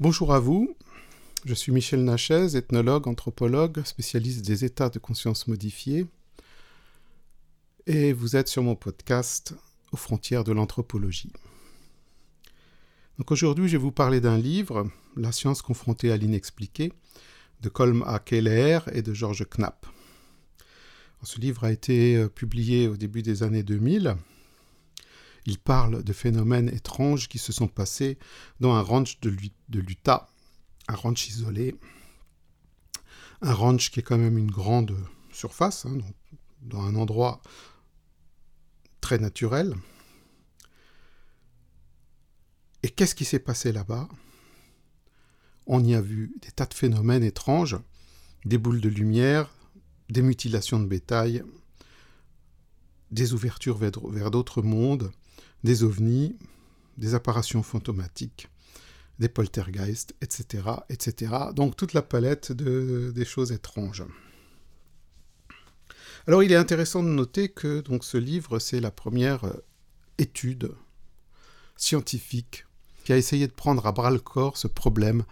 Bonjour à vous, je suis Michel Nachez, ethnologue, anthropologue, spécialiste des états de conscience modifiés, et vous êtes sur mon podcast aux frontières de l'anthropologie. Donc aujourd'hui, je vais vous parler d'un livre, La science confrontée à l'inexpliqué, de Colm A. Keller et de George Knapp. Ce livre a été euh, publié au début des années 2000. Il parle de phénomènes étranges qui se sont passés dans un ranch de, l'Utah, un ranch isolé, un ranch qui est quand même une grande surface, hein, dans un endroit très naturel. Et qu'est-ce qui s'est passé là-bas? On y a vu des tas de phénomènes étranges, des boules de lumière, des mutilations de bétail, des ouvertures vers, d'autres mondes, des ovnis, des apparitions fantomatiques, des poltergeists, etc., etc. Donc toute la palette de, des choses étranges. Alors il est intéressant de noter que donc, ce livre, c'est la première euh, étude scientifique qui a essayé de prendre à bras le corps ce problème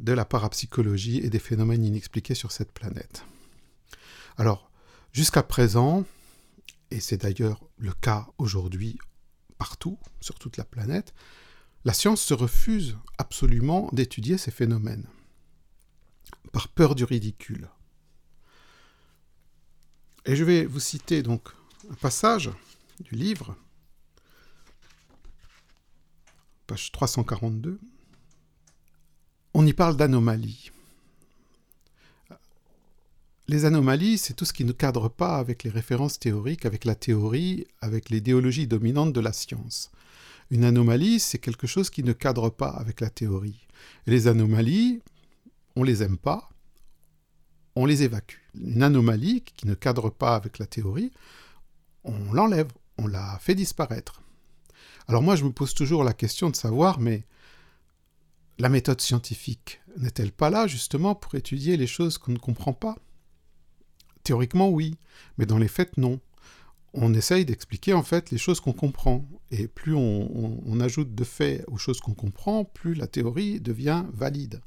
de la parapsychologie et des phénomènes inexpliqués sur cette planète. Alors, jusqu'à présent, et c'est d'ailleurs le cas aujourd'hui partout, sur toute la planète, la science se refuse absolument d'étudier ces phénomènes, par peur du ridicule. Et je vais vous citer donc un passage du livre, page 342. On y parle d'anomalies. Les anomalies, c'est tout ce qui ne cadre pas avec les références théoriques, avec la théorie, avec l'idéologie dominante de la science. Une anomalie, c'est quelque chose qui ne cadre pas avec la théorie. Les anomalies, on les aime pas, on les évacue. Une anomalie qui ne cadre pas avec la théorie, on l'enlève, on la fait disparaître. Alors moi, je me pose toujours la question de savoir, mais la méthode scientifique n'est-elle pas là justement pour étudier les choses qu'on ne comprend pas? Théoriquement, oui, mais dans les faits, non. On essaye d'expliquer en fait les choses qu'on comprend. Et plus on, ajoute de faits aux choses qu'on comprend, plus la théorie devient valide.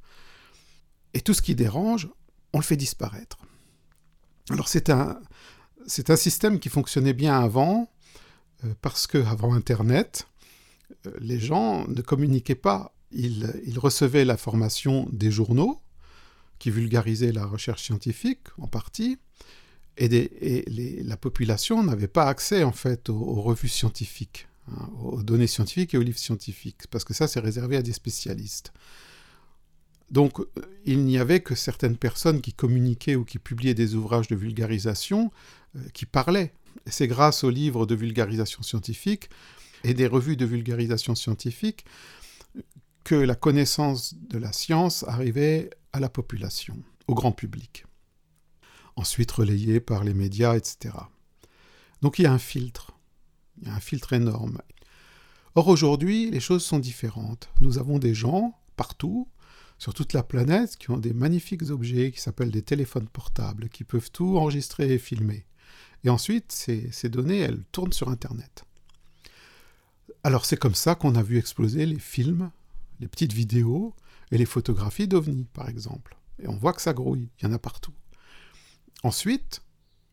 Et tout ce qui dérange, on le fait disparaître. Alors c'est un, système qui fonctionnait bien avant, euh, parce qu'avant Internet, euh, les gens ne communiquaient pas. Ils, ils recevaient l'information des journaux, qui vulgarisaient la recherche scientifique en partie, et, la population n'avait pas accès en fait aux, revues scientifiques, hein, aux données scientifiques et aux livres scientifiques, parce que ça c'est réservé à des spécialistes. Donc euh, il n'y avait que certaines personnes qui communiquaient ou qui publiaient des ouvrages de vulgarisation euh, qui parlaient. C'est grâce aux livres de vulgarisation scientifique et des revues de vulgarisation scientifique que la connaissance de la science arrivait la population, au grand public ensuite relayé par les médias, etc. Donc il y a un filtre, il y a un filtre énorme. Or aujourd'hui, les choses sont différentes. Nous avons des gens partout, sur toute la planète, qui ont des magnifiques objets qui s'appellent des téléphones portables, qui peuvent tout enregistrer et filmer. Et ensuite, ces données, elles tournent sur Internet. Alors c'est comme ça qu'on a vu exploser les films, les petites vidéos et les photographies d'OVNI, par exemple. Et on voit que ça grouille, il y en a partout. Ensuite,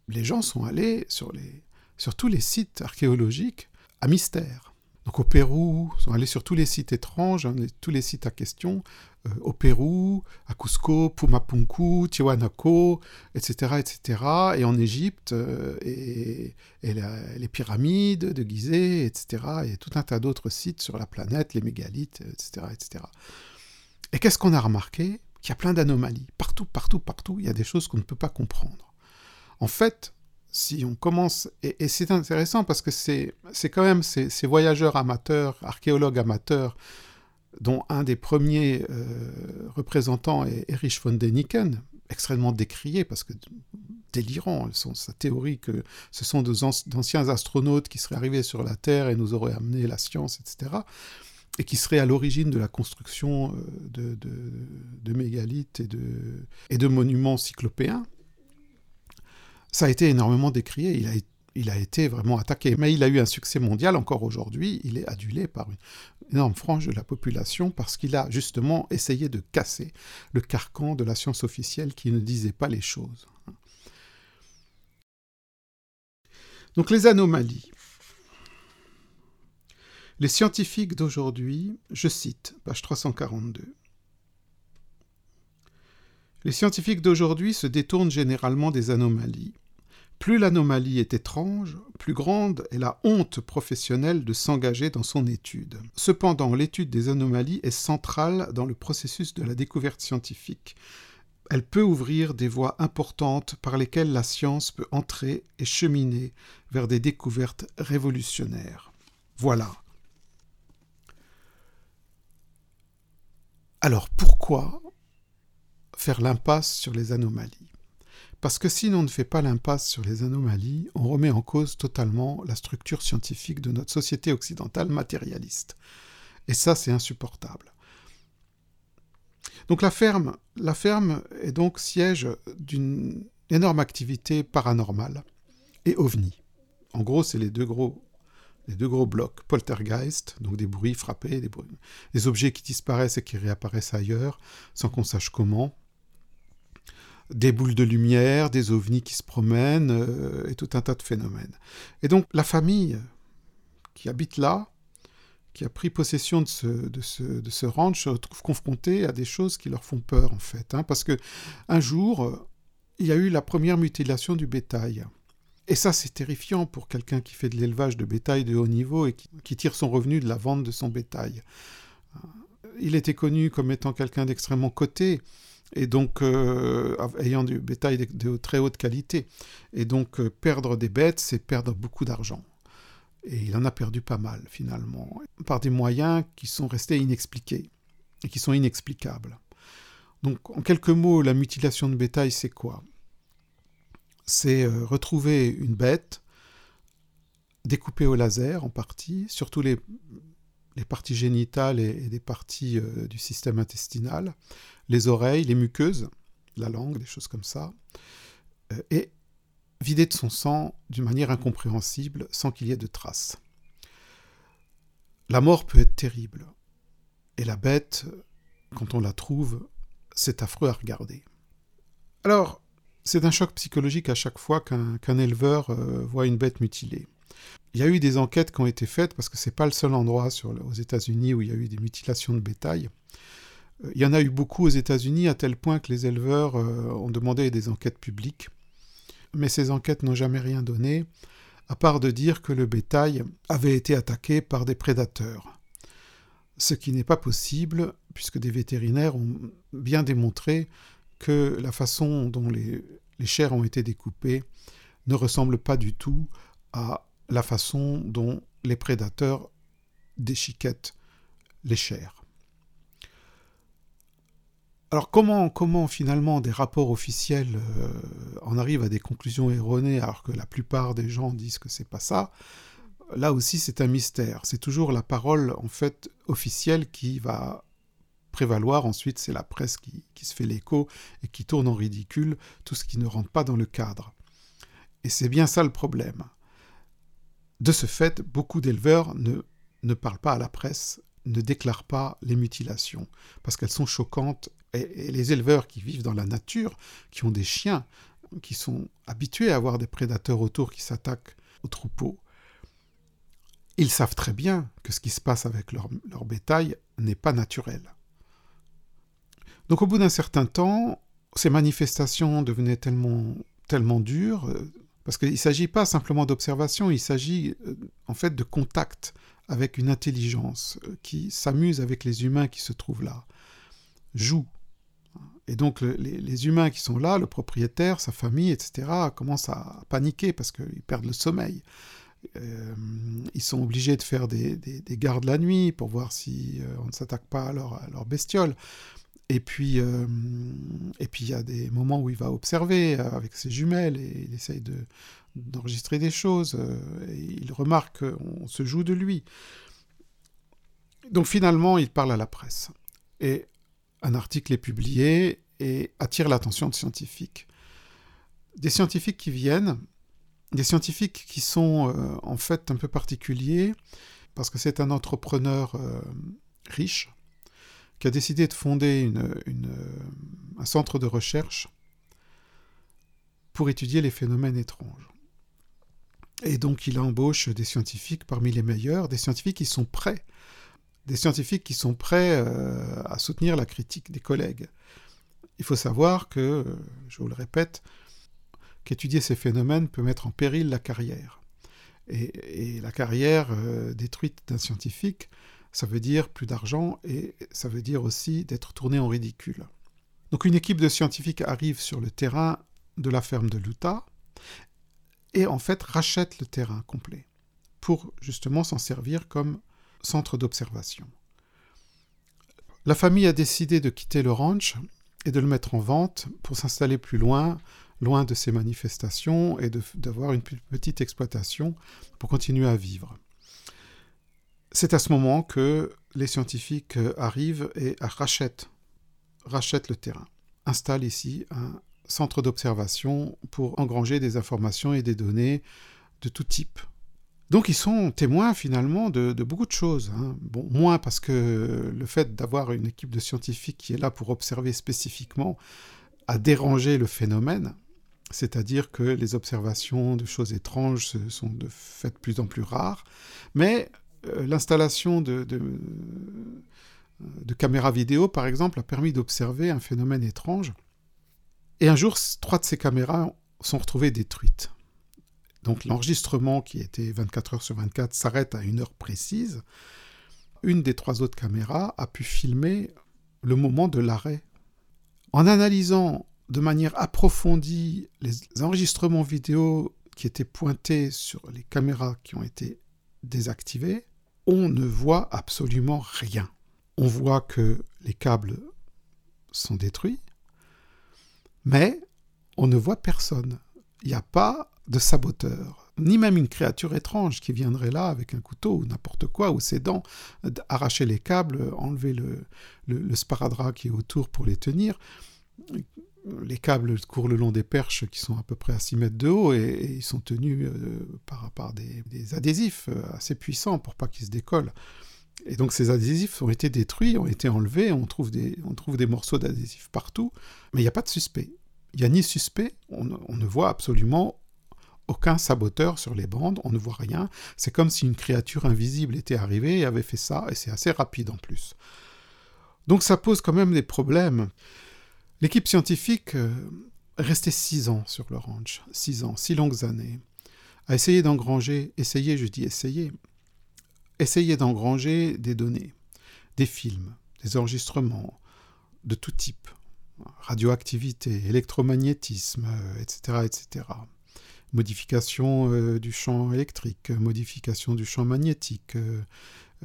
les gens sont allés sur, les, sur tous les sites archéologiques à mystère. Donc au Pérou, ils sont allés sur tous les sites étranges, hein, tous les sites à question, euh, au Pérou, à Cusco, Pumapunku, Tiwanaku, etc., etc., et en Égypte, euh, et, les pyramides de Gizeh, etc., et tout un tas d'autres sites sur la planète, les mégalithes, etc., etc. Et qu'est-ce qu'on a remarqué? Il y a plein d'anomalies. Partout, partout, partout, il y a des choses qu'on ne peut pas comprendre. En fait, si on commence, et, c'est intéressant parce que c'est quand même ces, voyageurs amateurs, archéologues amateurs, dont un des premiers euh, représentants est Erich von Däniken, extrêmement décrié parce que délirant, sa théorie que ce sont d'anciens astronautes qui seraient arrivés sur la Terre et nous auraient amené la science, etc et qui serait à l'origine de la construction euh, de, mégalithes et de, monuments cyclopéens, ça a été énormément décrié, il a, été vraiment attaqué. Mais il a eu un succès mondial encore aujourd'hui, il est adulé par énorme frange de la population parce qu'il a justement essayé de casser le carcan de la science officielle qui ne disait pas les choses. Donc les anomalies. Les scientifiques d'aujourd'hui, je cite, page 342. Les scientifiques d'aujourd'hui se détournent généralement des anomalies. Plus l'anomalie est étrange, plus grande est la honte professionnelle de s'engager dans son étude. Cependant, l'étude des anomalies est centrale dans le processus de la découverte scientifique. Elle peut ouvrir des voies importantes par lesquelles la science peut entrer et cheminer vers des découvertes révolutionnaires. Voilà. Alors pourquoi faire l'impasse sur les anomalies? Parce que si l'on ne fait pas l'impasse sur les anomalies, on remet en cause totalement la structure scientifique de notre société occidentale matérialiste. Et ça, c'est insupportable. Donc la ferme, la ferme est donc siège d'une énorme activité paranormale et ovni. En gros, c'est les deux gros, les deux gros blocs. Poltergeist, donc des bruits frappés, des, des objets qui disparaissent et qui réapparaissent ailleurs, sans qu'on sache comment des boules de lumière, des ovnis qui se promènent, euh, et tout un tas de phénomènes. Et donc la famille qui habite là, qui a pris possession de ce, ranch, se retrouve confrontée à des choses qui leur font peur en fait. Hein, parce que un jour, il y a eu la première mutilation du bétail. Et ça, c'est terrifiant pour quelqu'un qui fait de l'élevage de bétail de haut niveau et qui, tire son revenu de la vente de son bétail. Il était connu comme étant quelqu'un d'extrêmement coté et donc euh, ayant du bétail de, très haute qualité. Et donc euh, perdre des bêtes, c'est perdre beaucoup d'argent. Et il en a perdu pas mal finalement, par des moyens qui sont restés inexpliqués et qui sont inexplicables. Donc en quelques mots, la mutilation de bétail, c'est quoi? C'est euh, retrouver une bête découpée au laser en partie, surtout les, les parties génitales et, des parties du système intestinal, les oreilles, les muqueuses, la langue, des choses comme ça, euh, et vider de son sang d'une manière incompréhensible sans qu'il y ait de traces. La mort peut être terrible, et la bête, quand on la trouve, c'est affreux à regarder. Alors, c'est un choc psychologique à chaque fois qu'un éleveur euh, voit une bête mutilée. Il y a eu des enquêtes qui ont été faites parce que c'est pas le seul endroit aux États-Unis où il y a eu des mutilations de bétail. Il y en a eu beaucoup aux États-Unis à tel point que les éleveurs euh, ont demandé des enquêtes publiques. Mais ces enquêtes n'ont jamais rien donné, à part de dire que le bétail avait été attaqué par des prédateurs. Ce qui n'est pas possible, puisque des vétérinaires ont bien démontré la façon dont les, les chairs ont été découpées ne ressemble pas du tout à la façon dont les prédateurs déchiquettent les chairs. Alors comment, comment finalement des rapports officiels euh, en arrivent à des conclusions erronées alors que la plupart des gens disent que c'est pas ça? Là aussi c'est un mystère. C'est toujours la parole en fait officielle qui va prévaloir. Ensuite c'est la presse qui, se fait l'écho et qui tourne en ridicule tout ce qui ne rentre pas dans le cadre. Et c'est bien ça le problème. De ce fait, beaucoup d'éleveurs ne parlent pas à la presse ne déclarent pas les mutilations, parce qu'elles sont choquantes et, les éleveurs qui vivent dans la nature, qui ont des chiens, qui sont habitués à avoir des prédateurs autour qui s'attaquent aux troupeaux, ils savent très bien que ce qui se passe avec leur, bétail n'est pas naturel. Donc au bout d'un certain temps, ces manifestations devenaient tellement, tellement dures, euh, parce qu'il ne s'agit pas simplement d'observation, il s'agit euh, en fait de contact avec une intelligence euh, qui s'amuse avec les humains qui se trouvent là, joue et donc les, humains qui sont là, le propriétaire, sa famille, etc., commencent à paniquer parce qu'ils perdent le sommeil. Ils sont obligés de faire des, gardes la nuit pour voir si on ne s'attaque pas à leur, bestiole. Et puis, euh, et puis il y a des moments où il va observer avec ses jumelles et il essaye de, d'enregistrer des choses. et il remarque qu'on se joue de lui. Donc finalement, il parle à la presse. Et un article est publié et attire l'attention de scientifiques. Des scientifiques qui viennent, des scientifiques qui sont euh, en fait un peu particuliers, parce que c'est un entrepreneur euh, riche a décidé de fonder un centre de recherche pour étudier les phénomènes étranges. Et donc il embauche des scientifiques parmi les meilleurs, des scientifiques qui sont prêts, des scientifiques qui sont prêts euh, à soutenir la critique des collègues. Il faut savoir que, je vous le répète, qu'étudier ces phénomènes peut mettre en péril la carrière. Et, la carrière euh, détruite d'un scientifique, ça veut dire plus d'argent et ça veut dire aussi d'être tourné en ridicule. Donc une équipe de scientifiques arrive sur le terrain de la ferme de Luta et en fait rachète le terrain complet pour justement s'en servir comme centre d'observation. La famille a décidé de quitter le ranch et de le mettre en vente pour s'installer plus loin, loin de ces manifestations et d'avoir une petite exploitation pour continuer à vivre. C'est à ce moment que les scientifiques arrivent et rachètent, le terrain, installent ici un centre d'observation pour engranger des informations et des données de tout type. Donc ils sont témoins finalement de, beaucoup de choses. Hein. Bon, moins parce que le fait d'avoir une équipe de scientifiques qui est là pour observer spécifiquement a dérangé le phénomène, c'est-à-dire que les observations de choses étranges sont de fait de plus en plus rares, mais euh, l'installation de, de, caméras vidéo, par exemple, a permis d'observer un phénomène étrange. Et un jour, trois de ces caméras sont retrouvées détruites. Donc l'enregistrement, qui était 24 heures sur 24, s'arrête à une heure précise. Une des trois autres caméras a pu filmer le moment de l'arrêt. En analysant de manière approfondie les enregistrements vidéo qui étaient pointés sur les caméras qui ont été désactivées, on ne voit absolument rien. On voit que les câbles sont détruits, mais on ne voit personne. Il n'y a pas de saboteur, ni même une créature étrange qui viendrait là avec un couteau ou n'importe quoi, ou ses dents, arracher les câbles, enlever le, le sparadrap qui est autour pour les tenir les câbles courent le long des perches qui sont à peu près à 6 mètres de haut et, ils sont tenus euh, par, des, adhésifs euh, assez puissants pour pas qu'ils se décollent. Et donc ces adhésifs ont été détruits, ont été enlevés, on trouve des, on trouve des morceaux d'adhésifs partout, mais il n'y a pas de suspect. Il n'y a ni suspect, on, ne voit absolument aucun saboteur sur les bandes, on ne voit rien. C'est comme si une créature invisible était arrivée et avait fait ça, et c'est assez rapide en plus. Donc ça pose quand même des problèmes. L'équipe scientifique euh, restait six ans sur le ranch, six ans, six longues années, a essayé d'engranger, essayer, je dis essayer, essayer d'engranger des données, des films, des enregistrements de tout type, radioactivité, électromagnétisme, etc., euh, etc. Modification euh, du champ électrique, modification du champ magnétique,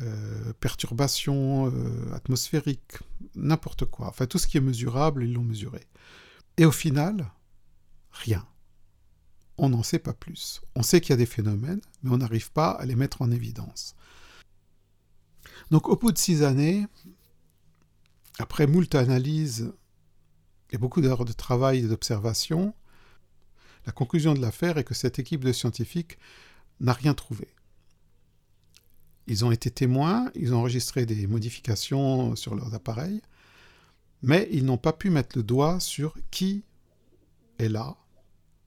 euh, perturbations euh, atmosphériques, n'importe quoi. Enfin, tout ce qui est mesurable, ils l'ont mesuré. Et au final, rien. On n'en sait pas plus. On sait qu'il y a des phénomènes, mais on n'arrive pas à les mettre en évidence. Donc au bout de six années, après moult analyses et beaucoup d'heures de travail et d'observation, la conclusion de l'affaire est que cette équipe de scientifiques n'a rien trouvé. Ils ont été témoins, ils ont enregistré des modifications sur leurs appareils, mais ils n'ont pas pu mettre le doigt sur qui est là,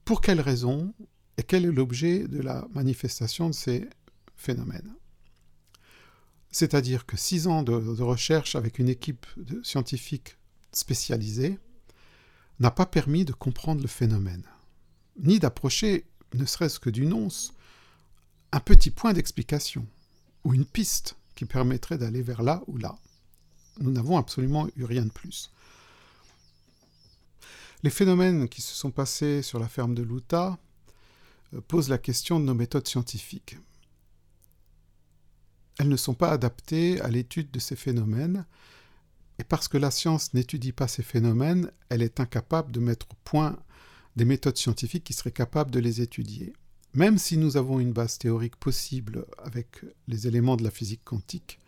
pour quelles raisons et quel est l'objet de la manifestation de ces phénomènes. C'est-à-dire que six ans de, recherche avec une équipe de scientifiques spécialisée n'a pas permis de comprendre le phénomène, ni d'approcher, ne serait-ce que d'une once, un petit point d'explication ou une piste qui permettrait d'aller vers là ou là. Nous n'avons absolument eu rien de plus. Les phénomènes qui se sont passés sur la ferme de Luta euh, posent la question de nos méthodes scientifiques. Elles ne sont pas adaptées à l'étude de ces phénomènes, et parce que la science n'étudie pas ces phénomènes, elle est incapable de mettre au point des méthodes scientifiques qui seraient capables de les étudier. Même si nous avons une base théorique possible avec les éléments de la physique quantique,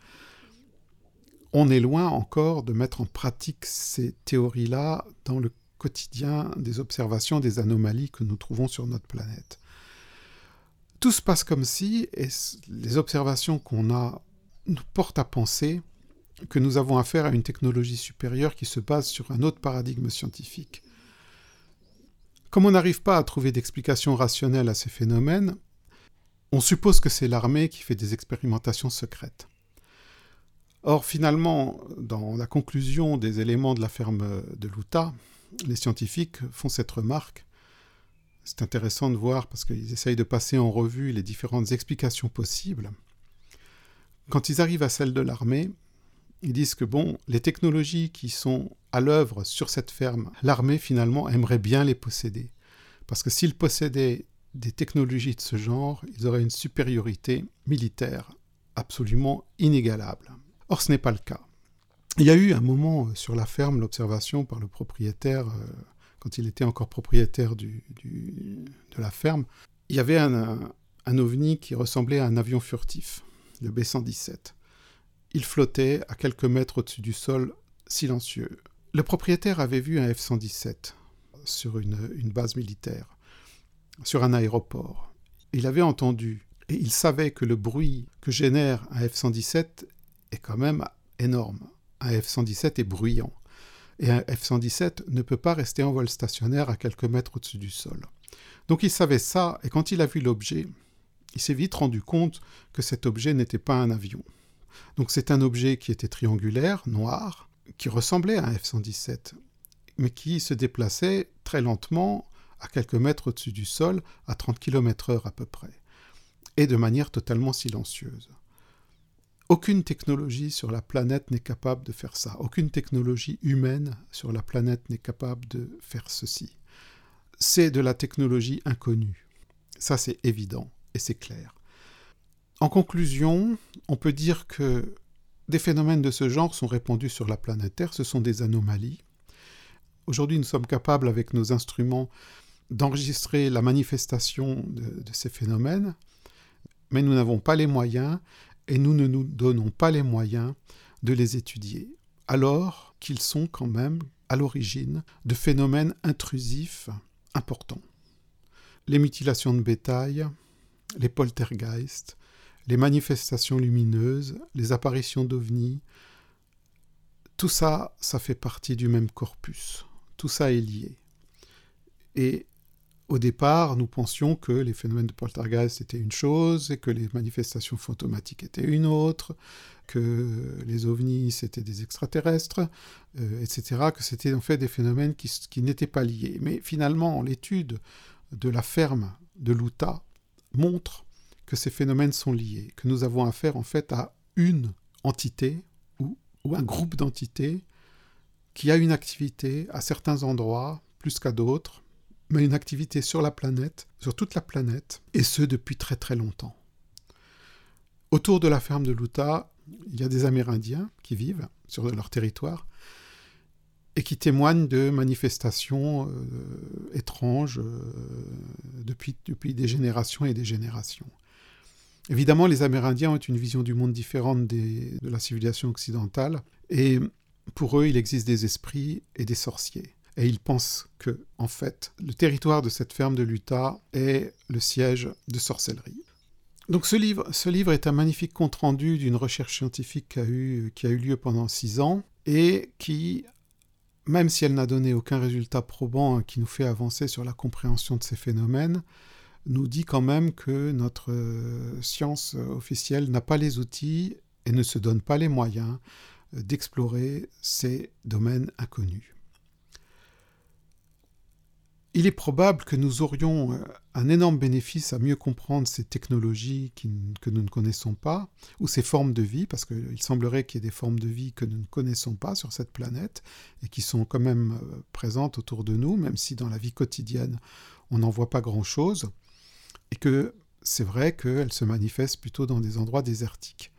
on est loin encore de mettre en pratique ces théories-là dans le quotidien des observations des anomalies que nous trouvons sur notre planète. Tout se passe comme si, et les observations qu'on a nous portent à penser que nous avons affaire à une technologie supérieure qui se base sur un autre paradigme scientifique. Comme on n'arrive pas à trouver d'explication rationnelle à ces phénomènes, on suppose que c'est l'armée qui fait des expérimentations secrètes. Or, finalement, dans la conclusion des éléments de la ferme de l'Utah, les scientifiques font cette remarque. C'est intéressant de voir parce qu'ils essayent de passer en revue les différentes explications possibles. Quand ils arrivent à celle de l'armée, ils disent que bon, les technologies qui sont à l'œuvre sur cette ferme, l'armée finalement aimerait bien les posséder. Parce que s'ils possédaient des technologies de ce genre, ils auraient une supériorité militaire absolument inégalable. Or, ce n'est pas le cas. Il y a eu un moment euh, sur la ferme, l'observation par le propriétaire, euh, quand il était encore propriétaire de la ferme, il y avait un, un ovni qui ressemblait à un avion furtif, le B-117. Il flottait à quelques mètres au-dessus du sol, silencieux. Le propriétaire avait vu un F-117 sur une, base militaire, sur un aéroport. Il avait entendu, et il savait que le bruit que génère un F-117 est quand même énorme. Un F-117 est bruyant. Et un F-117 ne peut pas rester en vol stationnaire à quelques mètres au-dessus du sol. Donc il savait ça, et quand il a vu l'objet, il s'est vite rendu compte que cet objet n'était pas un avion. Donc c'est un objet qui était triangulaire, noir, qui ressemblait à un F-117, mais qui se déplaçait très lentement, à quelques mètres au-dessus du sol, à 30 km/h à peu près, et de manière totalement silencieuse. Aucune technologie sur la planète n'est capable de faire ça. Aucune technologie humaine sur la planète n'est capable de faire ceci. C'est de la technologie inconnue. Ça, c'est évident et c'est clair. En conclusion, on peut dire que des phénomènes de ce genre sont répandus sur la planète Terre, ce sont des anomalies. Aujourd'hui, nous sommes capables, avec nos instruments, d'enregistrer la manifestation de, ces phénomènes, mais nous n'avons pas les moyens, et nous ne nous donnons pas les moyens de les étudier, alors qu'ils sont quand même à l'origine de phénomènes intrusifs importants. Les mutilations de bétail, les poltergeists, les manifestations lumineuses, les apparitions d'ovnis, tout ça, ça fait partie du même corpus. Tout ça est lié. Et au départ, nous pensions que les phénomènes de poltergeist étaient une chose, et que les manifestations fantomatiques étaient une autre, que les ovnis c'était des extraterrestres, euh, etc., que c'était en fait des phénomènes qui, n'étaient pas liés. Mais finalement, l'étude de la ferme de l'Utah montre que ces phénomènes sont liés, que nous avons affaire en fait à une entité ou, un groupe d'entités qui a une activité à certains endroits plus qu'à d'autres, mais une activité sur la planète, sur toute la planète, et ce depuis très très longtemps. Autour de la ferme de l'Utah, il y a des Amérindiens qui vivent sur leur territoire et qui témoignent de manifestations euh, étranges euh, depuis des générations et des générations. Évidemment, les Amérindiens ont une vision du monde différente de la civilisation occidentale, et pour eux, il existe des esprits et des sorciers. Et ils pensent que, en fait, le territoire de cette ferme de l'Utah est le siège de sorcellerie. Donc ce livre, ce livre est un magnifique compte-rendu d'une recherche scientifique qui a, eu, qui a eu lieu pendant six ans et qui, même si elle n'a donné aucun résultat probant qui nous fait avancer sur la compréhension de ces phénomènes, nous dit quand même que notre euh, science officielle n'a pas les outils et ne se donne pas les moyens euh, d'explorer ces domaines inconnus. Il est probable que nous aurions euh, un énorme bénéfice à mieux comprendre ces technologies que nous ne connaissons pas, ou ces formes de vie, parce qu'il semblerait qu'il y ait des formes de vie que nous ne connaissons pas sur cette planète, et qui sont quand même présentes autour de nous, même si dans la vie quotidienne on n'en voit pas grand-chose et que c'est vrai qu'elle se manifeste plutôt dans des endroits désertiques.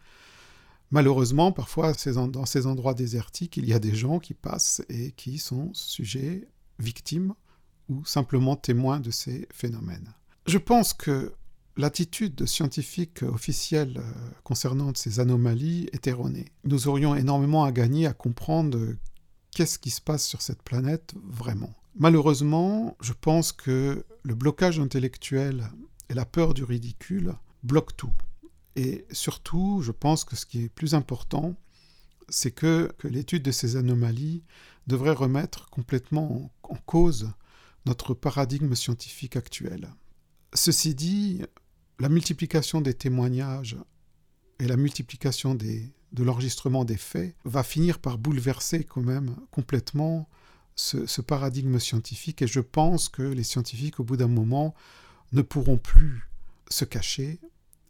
Malheureusement, parfois, dans ces endroits désertiques, il y a des gens qui passent et qui sont sujets, victimes ou simplement témoins de ces phénomènes. Je pense que l'attitude scientifique officielle euh, concernant ces anomalies est erronée. Nous aurions énormément à gagner à comprendre qu'est-ce qui se passe sur cette planète vraiment. Malheureusement, je pense que le blocage intellectuel et la peur du ridicule bloquent tout. Et surtout, je pense que ce qui est plus important, c'est que, l'étude de ces anomalies devrait remettre complètement en, cause notre paradigme scientifique actuel. Ceci dit, la multiplication des témoignages et la multiplication de l'enregistrement des faits va finir par bouleverser quand même complètement ce, paradigme scientifique et je pense que les scientifiques au bout d'un moment ne pourront plus se cacher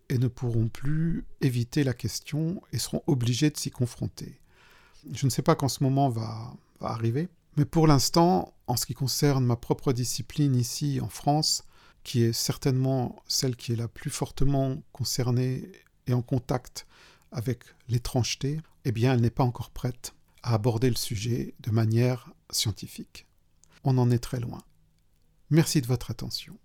et ne pourront plus éviter la question et seront obligés de s'y confronter. Je ne sais pas quand ce moment va, va arriver, mais pour l'instant, en ce qui concerne ma propre discipline ici en France, qui est certainement celle qui est la plus fortement concernée et en contact avec l'étrangeté, eh bien elle n'est pas encore prête à aborder le sujet de manière scientifique. On en est très loin. Merci de votre attention.